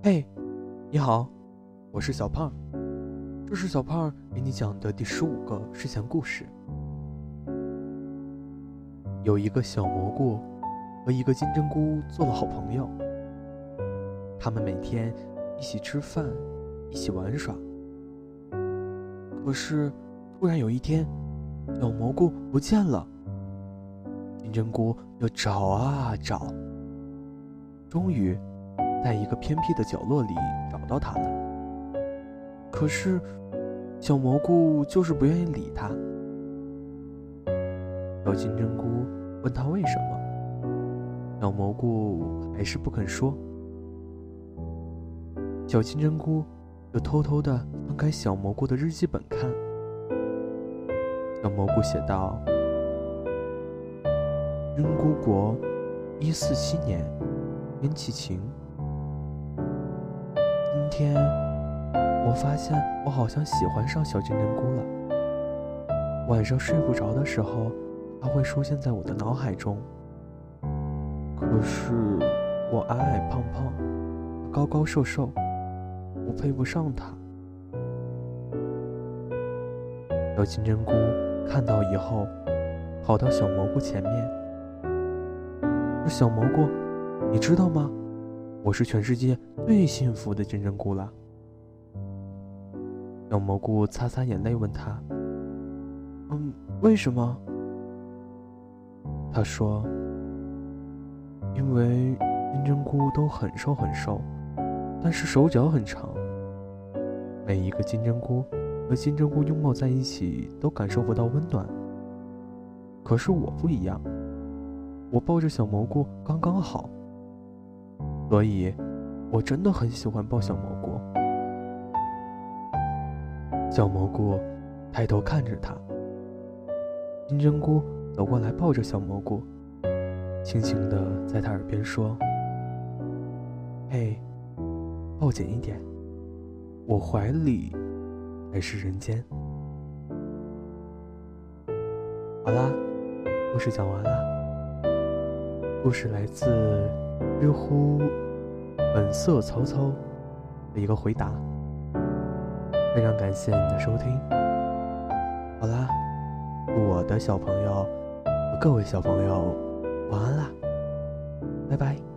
嘿，你好，我是小胖，这是小胖给你讲的第十五个睡前故事。有一个小蘑菇和一个金针菇做了好朋友，他们每天一起吃饭，一起玩耍。可是，突然有一天，小蘑菇不见了，金针菇又找啊找，终于。在一个偏僻的角落里找到它了，可是小蘑菇就是不愿意理它。小金针菇问他为什么，小蘑菇还是不肯说。小金针菇又偷偷的翻开小蘑菇的日记本看，小蘑菇写道：“菌菇国，一四七年，天气晴。”天，我发现我好像喜欢上小金针菇了。晚上睡不着的时候，它会出现在我的脑海中。可是我矮矮胖胖，高高瘦瘦，我配不上它。小金针菇看到以后，跑到小蘑菇前面。小蘑菇，你知道吗？我是全世界最幸福的金针菇了。小蘑菇擦擦眼泪，问他：“嗯，为什么？”他说：“因为金针菇都很瘦很瘦，但是手脚很长。每一个金针菇和金针菇拥抱在一起都感受不到温暖。可是我不一样，我抱着小蘑菇刚刚好。”所以，我真的很喜欢抱小蘑菇。小蘑菇抬头看着他，金针菇走过来抱着小蘑菇，轻轻的在他耳边说：“嘿，抱紧一点，我怀里才是人间。”好啦，故事讲完了。故事来自。知乎，本色曹操的一个回答，非常感谢你的收听。好啦，我的小朋友，各位小朋友，晚安啦，拜拜。